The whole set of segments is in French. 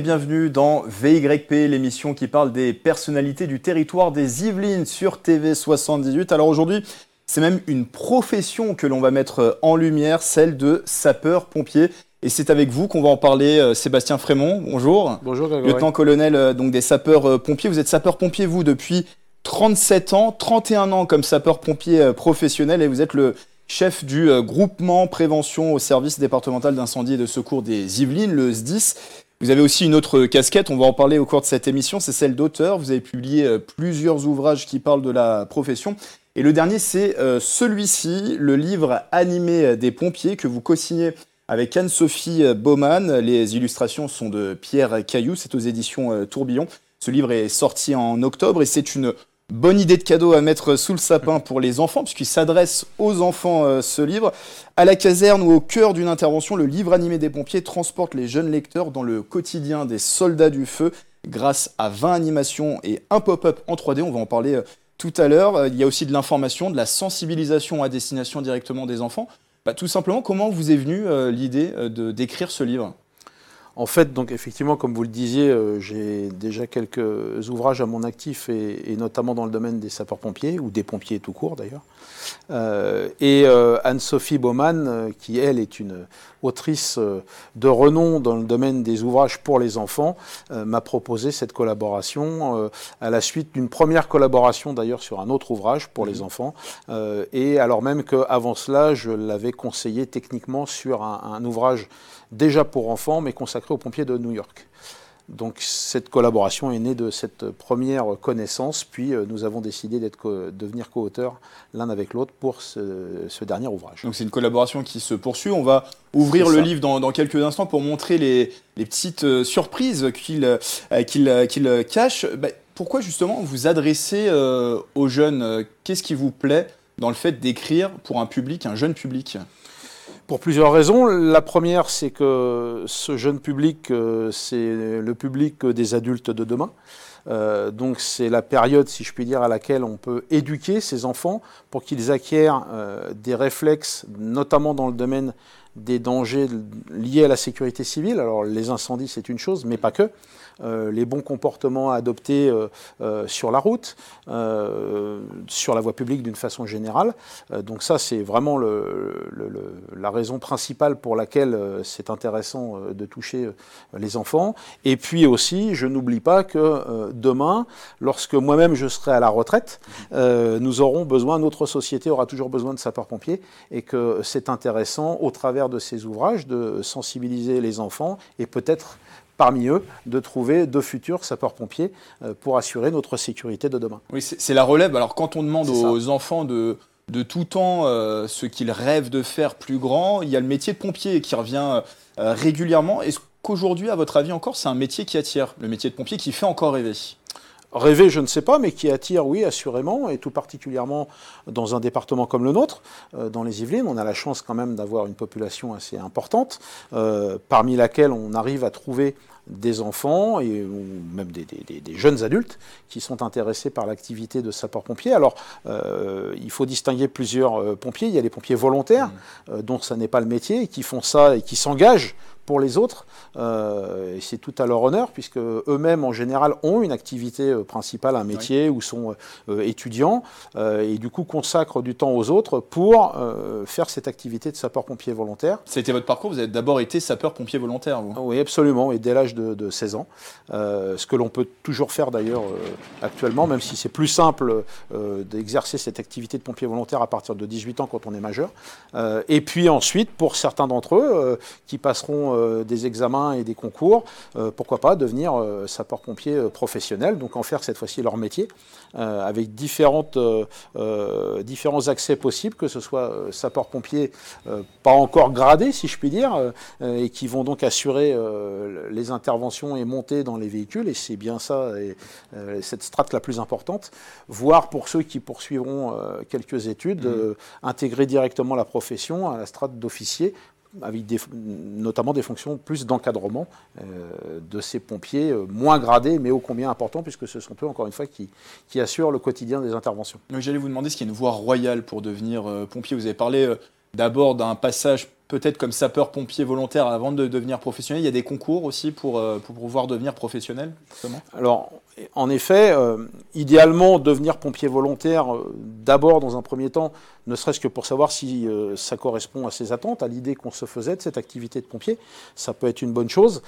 et bienvenue dans VYP, l'émission qui parle des personnalités du territoire des Yvelines sur TV 78. Alors aujourd'hui, c'est même une profession que l'on va mettre en lumière, celle de sapeur-pompier. Et c'est avec vous qu'on va en parler, euh, Sébastien Frémont. Bonjour. Bonjour. Lieutenant-colonel euh, donc des sapeurs-pompiers. Vous êtes sapeur-pompier, vous, depuis 37 ans, 31 ans comme sapeur-pompier euh, professionnel et vous êtes le chef du groupement prévention au service départemental d'incendie et de secours des Yvelines, le SDIS. Vous avez aussi une autre casquette, on va en parler au cours de cette émission, c'est celle d'auteur. Vous avez publié euh, plusieurs ouvrages qui parlent de la profession. Et le dernier, c'est euh, celui-ci, le livre animé des pompiers que vous co-signez avec Anne-Sophie Baumann. Les illustrations sont de Pierre Caillou, c'est aux éditions euh, Tourbillon. Ce livre est sorti en octobre et c'est une Bonne idée de cadeau à mettre sous le sapin pour les enfants, puisqu'il s'adresse aux enfants euh, ce livre. À la caserne ou au cœur d'une intervention, le livre animé des pompiers transporte les jeunes lecteurs dans le quotidien des soldats du feu grâce à 20 animations et un pop-up en 3D. On va en parler euh, tout à l'heure. Euh, il y a aussi de l'information, de la sensibilisation à destination directement des enfants. Bah, tout simplement, comment vous est venue l'idée d'écrire ce livre? En fait, donc effectivement, comme vous le disiez, euh, j'ai déjà quelques ouvrages à mon actif et, notamment dans le domaine des sapeurs-pompiers ou des pompiers tout court d'ailleurs. Euh, et euh, Anne-Sophie Baumann, qui elle est une autrice de renom dans le domaine des ouvrages pour les enfants, m'a proposé cette collaboration à la suite d'une première collaboration d'ailleurs sur un autre ouvrage pour les mmh. enfants. et alors même qu'avant cela, je l'avais conseillé techniquement sur un, un ouvrage déjà pour enfants, mais consacré aux pompiers de New York. Donc cette collaboration est née de cette première connaissance, puis euh, nous avons décidé d'être de devenir co-auteurs l'un avec l'autre pour ce, dernier ouvrage. Donc c'est une collaboration qui se poursuit. On va ouvrir le livre dans, quelques instants pour montrer les, petites euh, surprises qu'il euh, cache. Bah, pourquoi justement vous adressez aux jeunes? Qu'est-ce qui vous plaît dans le fait d'écrire pour un public, un jeune public? Pour plusieurs raisons. La première, c'est que ce jeune public, euh, c'est le public des adultes de demain. Euh, donc c'est la période, si je puis dire, à laquelle on peut éduquer ces enfants pour qu'ils acquièrent euh, des réflexes, notamment dans le domaine des dangers liés à la sécurité civile. Alors les incendies, c'est une chose, mais pas que. Euh, les bons comportements à adopter euh, euh, sur la route, sur la voie publique d'une façon générale. donc ça, c'est vraiment la raison principale pour laquelle c'est intéressant de toucher les enfants. Et puis aussi, je n'oublie pas que demain, lorsque moi-même je serai à la retraite, nous aurons besoin, notre société aura toujours besoin de sapeurs-pompiers, et que c'est intéressant, au travers de ces ouvrages, de sensibiliser les enfants et peut-être parmi eux, de trouver de futurs sapeurs-pompiers euh, pour assurer notre sécurité de demain. Oui, c'est la relève. Alors quand on demande aux enfants de, de tout temps euh, ce qu'ils rêvent de faire plus grand, il y a le métier de pompier qui revient euh, régulièrement. Est-ce qu'aujourd'hui, à votre avis encore, c'est un métier qui attire, le métier de pompier qui fait encore rêver? Rêver, je ne sais pas, mais qui attire, oui, assurément, et tout particulièrement dans un département comme le nôtre, dans les Yvelines. On a la chance quand même d'avoir une population assez importante, parmi laquelle on arrive à trouver des enfants et ou même des, jeunes adultes qui sont intéressés par l'activité de sapeur-pompier. Alors, euh, il faut distinguer plusieurs euh, pompiers. Il y a les pompiers volontaires, mmh. euh, dont ça n'est pas le métier, et qui font ça et qui s'engagent pour les autres. Euh, et c'est tout à leur honneur, puisque eux-mêmes, en général, ont une activité euh, principale, un métier, ou sont euh, étudiants, et du coup consacrent du temps aux autres pour faire cette activité de sapeur-pompier volontaire. C'était votre parcours, vous avez d'abord été sapeur-pompier volontaire, vous? Oui, absolument, et dès l'âge de, 16 ans. ce que l'on peut toujours faire d'ailleurs actuellement, même si c'est plus simple d'exercer cette activité de pompier volontaire à partir de 18 ans quand on est majeur. et puis ensuite, pour certains d'entre eux qui passeront euh, des examens et des concours, euh, pourquoi pas devenir euh, sapeur-pompier professionnel, donc en faire cette fois-ci leur métier, avec différentes, différents accès possibles, que ce soit sapeur-pompier pas encore gradé, si je puis dire, et qui vont donc assurer les interventions et monter dans les véhicules, et c'est bien ça, et, cette strate la plus importante, voire pour ceux qui poursuivront quelques études, mmh. intégrer directement la profession à la strate d'officier avec notamment des fonctions plus d'encadrement euh, de ces pompiers euh, moins gradés, mais ô combien importants, puisque ce sont eux, encore une fois, qui, qui assurent le quotidien des interventions. J'allais vous demander ce qu'il y a une voie royale pour devenir euh, pompier. Vous avez parlé d'abord d'un passage peut-être comme sapeur-pompier volontaire avant de devenir professionnel Il y a des concours aussi pour, pour pouvoir devenir professionnel, justement? Alors, en effet, idéalement, devenir pompier volontaire, d'abord, dans un premier temps, ne serait-ce que pour savoir si ça correspond à ses attentes, à l'idée qu'on se faisait de cette activité de pompier, ça peut être une bonne chose.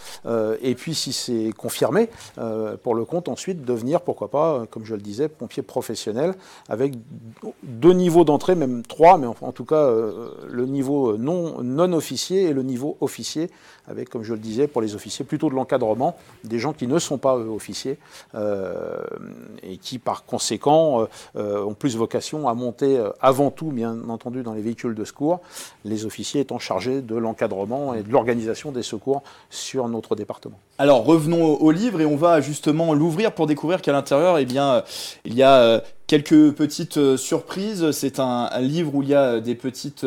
et puis, si c'est confirmé, pour le compte, ensuite, devenir, pourquoi pas, comme je le disais, pompier professionnel, avec deux niveaux d'entrée, même trois, mais en, tout cas, le niveau non officiers et le niveau officier, avec, comme je le disais, pour les officiers, plutôt de l'encadrement, des gens qui ne sont pas officiers euh, et qui, par conséquent, euh, ont plus vocation à monter euh, avant tout, bien entendu, dans les véhicules de secours, les officiers étant chargés de l'encadrement et de l'organisation des secours sur notre département. Alors revenons au livre et on va justement l'ouvrir pour découvrir qu'à l'intérieur, eh bien, il y a quelques petites surprises. C'est un, livre où il y a des petites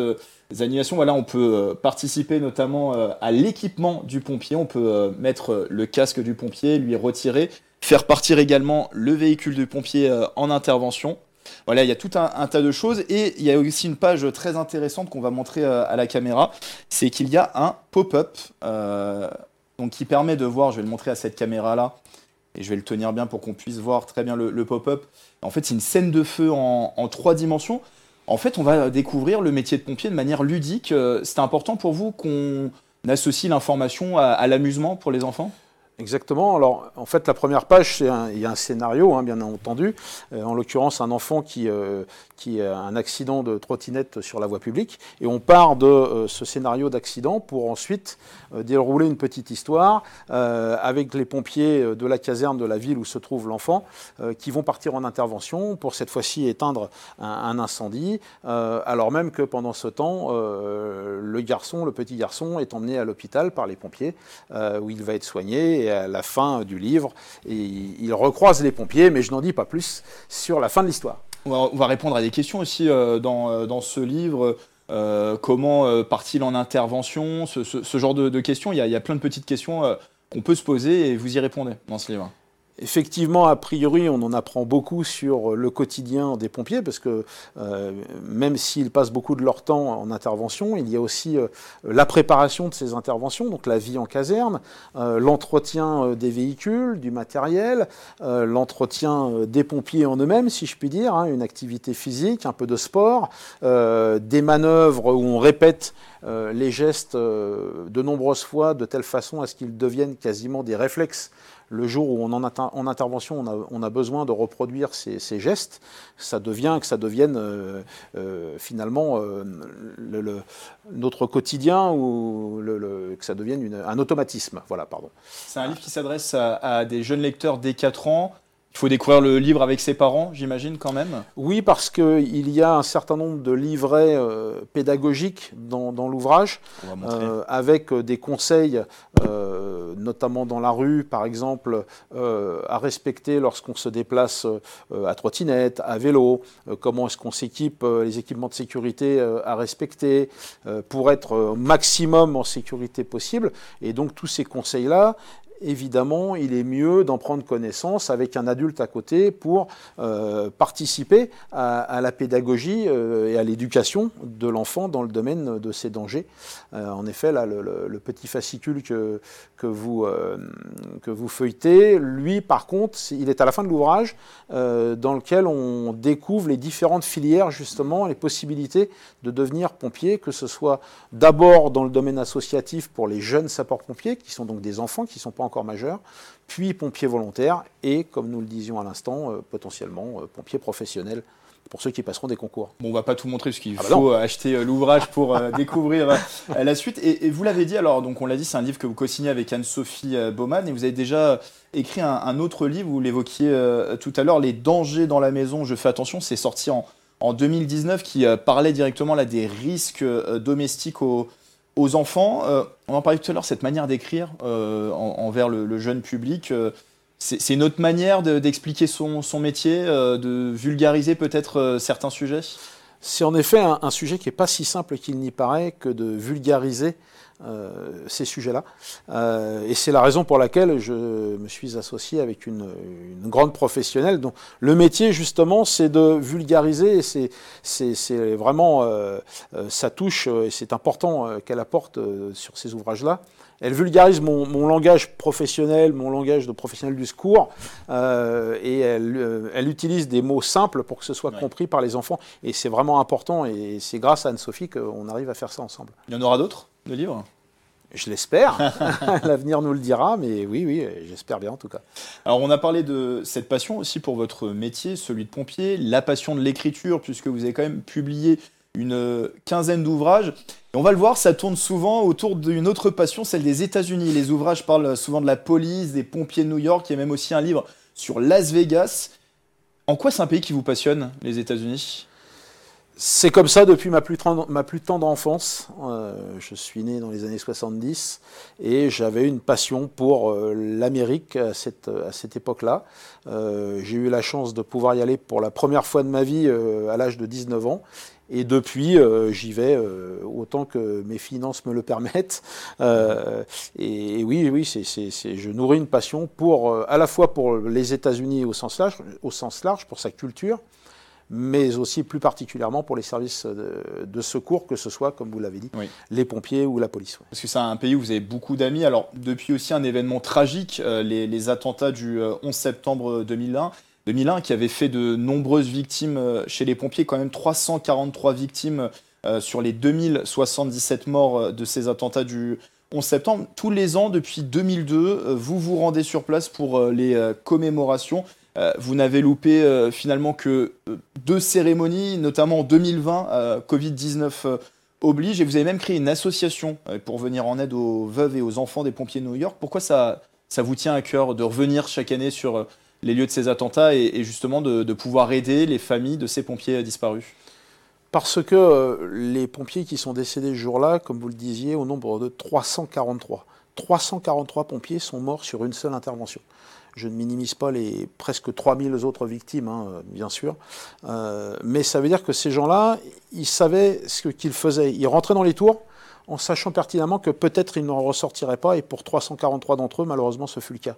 animations. Voilà, on peut euh, participer notamment euh, à l'équipement du pompier. On peut euh, mettre le casque du pompier, lui retirer, faire partir également le véhicule du pompier en intervention. Voilà, il y a tout un, tas de choses et il y a aussi une page très intéressante qu'on va montrer à la caméra. C'est qu'il y a un pop-up donc qui permet de voir. Je vais le montrer à cette caméra là et je vais le tenir bien pour qu'on puisse voir très bien le, pop-up. En fait, c'est une scène de feu en trois dimensions. En fait, on va découvrir le métier de pompier de manière ludique. Euh, c'est important pour vous qu'on associe l'information à, l'amusement pour les enfants? Exactement. Alors, en fait, la première page, il y a un scénario, hein, bien entendu. Euh, en l'occurrence, un enfant qui, euh, qui a un accident de trottinette sur la voie publique. Et on part de euh, ce scénario d'accident pour ensuite dérouler une petite histoire avec les pompiers de la caserne de la ville où se trouve l'enfant qui vont partir en intervention pour cette fois-ci éteindre un, un incendie, alors même que pendant ce temps, le garçon, le petit garçon, est emmené à l'hôpital par les pompiers où il va être soigné à la fin du livre, il recroise les pompiers, mais je n'en dis pas plus sur la fin de l'histoire. On, va répondre à des questions aussi euh, dans, euh, dans, ce livre. Euh, comment part-il en intervention ce, genre de, questions. Il y, a, il y, a, plein de petites questions qu'on peut se poser et vous y répondez dans ce livre. Effectivement, a priori, on en apprend beaucoup sur le quotidien des pompiers, parce que euh, même s'ils passent beaucoup de leur temps en intervention, il y a aussi euh, la préparation de ces interventions, donc la vie en caserne, euh, l'entretien des véhicules, du matériel, l'entretien des pompiers en eux-mêmes, si je puis dire, hein, une activité physique, un peu de sport, des manœuvres où on répète les gestes de nombreuses fois de telle façon à ce qu'ils deviennent quasiment des réflexes le jour où on en, en intervention, on a, besoin de reproduire ces, gestes, ça devient que ça devienne euh, euh, finalement euh, notre quotidien ou que ça devienne un automatisme. Voilà, pardon. C'est un livre qui s'adresse à, à, des jeunes lecteurs dès 4 ans il faut découvrir le livre avec ses parents, j'imagine, quand même Oui, parce qu'il y a un certain nombre de livrets euh, pédagogiques dans, l'ouvrage, euh, avec euh, des conseils, notamment dans la rue, par exemple, à respecter lorsqu'on se déplace à trottinette, à vélo, comment est-ce qu'on s'équipe, les équipements de sécurité à respecter, pour être au maximum en sécurité possible. Et donc tous ces conseils-là, évidemment, il est mieux d'en prendre connaissance avec un adulte à côté pour euh, participer à, la pédagogie euh, et à l'éducation de l'enfant dans le domaine de ces dangers. Euh, en effet, le, petit fascicule que, que, vous, que vous feuilletez, lui, par contre, il est à la fin de l'ouvrage dans lequel on découvre les différentes filières, justement, les possibilités de devenir pompier, que ce soit d'abord dans le domaine associatif pour les jeunes sapeurs-pompiers, qui sont donc des enfants qui ne sont pas encore majeur, puis pompiers volontaires et, comme nous le disions à l'instant, euh, potentiellement euh, pompiers professionnels pour ceux qui passeront des concours. Bon, on va pas tout montrer parce qu'il ah bah faut acheter euh, l'ouvrage pour découvrir la suite. Et, vous l'avez dit, alors, donc on l'a dit, c'est un livre que vous co-signez avec Anne-Sophie Baumann et vous avez déjà écrit un, autre livre, vous l'évoquiez tout à l'heure, Les dangers dans la maison, je fais attention, c'est sorti en, en 2019 qui parlait directement là des risques domestiques au, aux enfants, euh, on en parlait tout à l'heure, cette manière d'écrire euh, envers le, jeune public, euh, c'est une autre manière d'expliquer son, métier, de vulgariser peut-être certains sujets? C'est en effet un, sujet qui n'est pas si simple qu'il n'y paraît que de vulgariser euh, ces sujets-là. Euh, et c'est la raison pour laquelle je me suis associé avec une, grande professionnelle. Donc, le métier, justement, c'est de vulgariser. C'est, vraiment, euh, ça touche et c'est important qu'elle apporte sur ces ouvrages-là. Elle vulgarise mon, langage professionnel, mon langage de professionnel du secours, et elle, elle, utilise des mots simples pour que ce soit compris par les enfants. Et c'est vraiment important, et c'est grâce à Anne-Sophie qu'on arrive à faire ça ensemble. Il y en aura d'autres de livres? Je l'espère. L'avenir nous le dira, mais oui, oui, j'espère bien en tout cas. Alors, on a parlé de cette passion aussi pour votre métier, celui de pompier, la passion de l'écriture, puisque vous avez quand même publié une quinzaine d'ouvrages. On va le voir, ça tourne souvent autour d'une autre passion, celle des États-Unis. Les ouvrages parlent souvent de la police, des pompiers de New York. Il y a même aussi un livre sur Las Vegas. En quoi c'est un pays qui vous passionne, les États-Unis? C'est comme ça depuis ma plus, tendre enfance. Euh, je suis né dans les années 70 et j'avais une passion pour euh, l'Amérique à cette, à cette époque-là. Euh, j'ai eu la chance de pouvoir y aller pour la première fois de ma vie à l'âge de 19 ans. Et depuis, j'y vais autant que mes finances me le permettent. Et, oui, oui, c'est, je nourris une passion pour, à la fois pour les États-Unis au sens large, au sens large, pour sa culture, mais aussi plus particulièrement pour les services de, secours, que ce soit, comme vous l'avez dit, les pompiers ou la police. Parce que c'est un pays où vous avez beaucoup d'amis. Alors, depuis aussi un événement tragique, euh, les, attentats du 11 euh, septembre 2001, 2001, qui avait fait de nombreuses victimes euh, chez les pompiers, quand même 343 victimes sur les 2077 morts de ces attentats du 11 septembre. Tous les ans, depuis 2002, vous vous rendez sur place pour les commémorations. Euh, vous n'avez loupé euh, finalement que euh, deux cérémonies, notamment en 2020, Covid-19 oblige, et vous avez même créé une association pour venir en aide aux veuves et aux enfants des pompiers de New York. Pourquoi ça, ça vous tient à cœur de revenir chaque année sur les lieux de ces attentats et, justement de, pouvoir aider les familles de ces pompiers disparus Parce que les pompiers qui sont décédés ce jour-là, comme vous le disiez, au nombre de 343. 343 pompiers sont morts sur une seule intervention. Je ne minimise pas les presque 3000 autres victimes, hein, bien sûr. Euh, mais ça veut dire que ces gens-là, ils savaient ce qu'ils faisaient. Ils rentraient dans les tours en sachant pertinemment que peut-être ils n'en ressortiraient pas. Et pour 343 d'entre eux, malheureusement, ce fut le cas.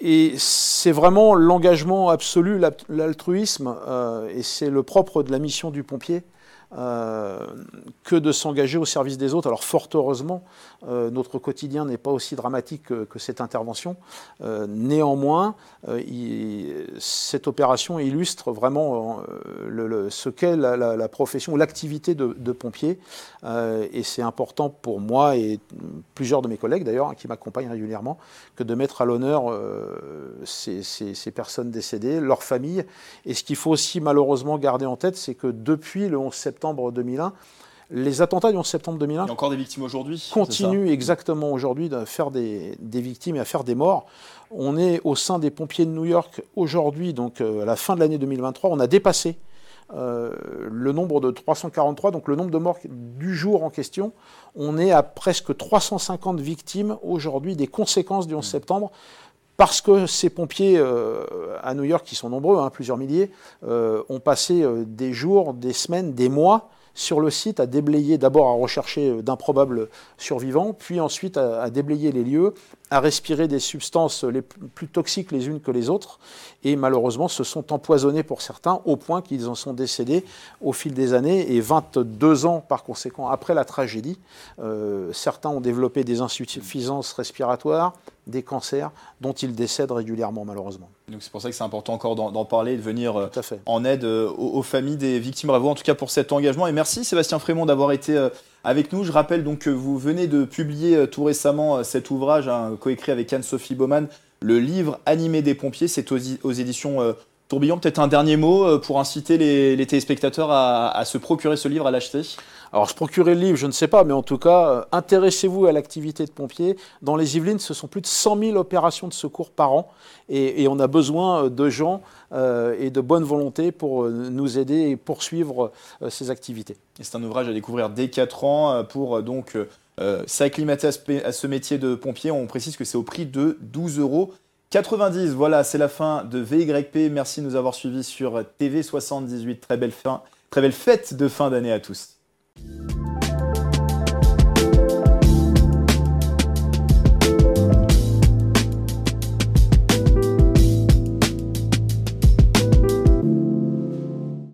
Et c'est vraiment l'engagement absolu, l'altruisme, euh, et c'est le propre de la mission du pompier, que de s'engager au service des autres. Alors fort heureusement, euh, notre quotidien n'est pas aussi dramatique que, cette intervention. Euh, néanmoins, cette opération illustre vraiment ce qu'est la, profession l'activité de, pompier. et c'est important pour moi et plusieurs de mes collègues d'ailleurs, hein, qui m'accompagnent régulièrement, que de mettre à l'honneur ces, ces personnes décédées, leurs familles. Et ce qu'il faut aussi malheureusement garder en tête, c'est que depuis le 11 septembre, 2001. Les attentats du 11 septembre 2001 Il y a encore des victimes aujourd'hui continuent exactement aujourd'hui de faire des, victimes et à faire des morts. On est au sein des pompiers de New York aujourd'hui, donc euh, à la fin de l'année 2023, on a dépassé euh, le nombre de 343, donc le nombre de morts du jour en question. On est à presque 350 victimes aujourd'hui des conséquences du 11 septembre parce que ces pompiers euh, à New York, qui sont nombreux, hein, plusieurs milliers, euh, ont passé euh, des jours, des semaines, des mois sur le site à déblayer, d'abord à rechercher d'improbables survivants, puis ensuite à, déblayer les lieux, à respirer des substances les plus toxiques les unes que les autres, et malheureusement se sont empoisonnés pour certains au point qu'ils en sont décédés au fil des années, et 22 ans par conséquent après la tragédie, certains ont développé des insuffisances respiratoires, des cancers dont ils décèdent régulièrement malheureusement. Donc c'est pour ça que c'est important encore d'en parler, de venir euh, en aide euh, aux, familles des victimes. Bravo en tout cas pour cet engagement et merci Sébastien Frémont d'avoir été euh, avec nous. Je rappelle donc que vous venez de publier tout récemment cet ouvrage hein, coécrit avec Anne-Sophie Baumann, le livre Animé des pompiers, c'est aux, éditions Tourbillon. Peut-être un dernier mot pour inciter les, téléspectateurs à, à se procurer ce livre, à l'acheter? Alors, se procurer le livre, je ne sais pas, mais en tout cas, euh, intéressez-vous à l'activité de pompiers. Dans les Yvelines, ce sont plus de 100 000 opérations de secours par an, et, on a besoin euh, de gens euh, et de bonne volonté pour nous aider et poursuivre ces activités. c'est un ouvrage à découvrir dès 4 ans pour donc s'acclimater à, ce métier de pompier. On précise que c'est au prix de 12 euros. 90, voilà, c'est la fin de VYP. Merci de nous avoir suivis sur TV78. Très belle fin Très belle fête de fin d'année à tous. Thank you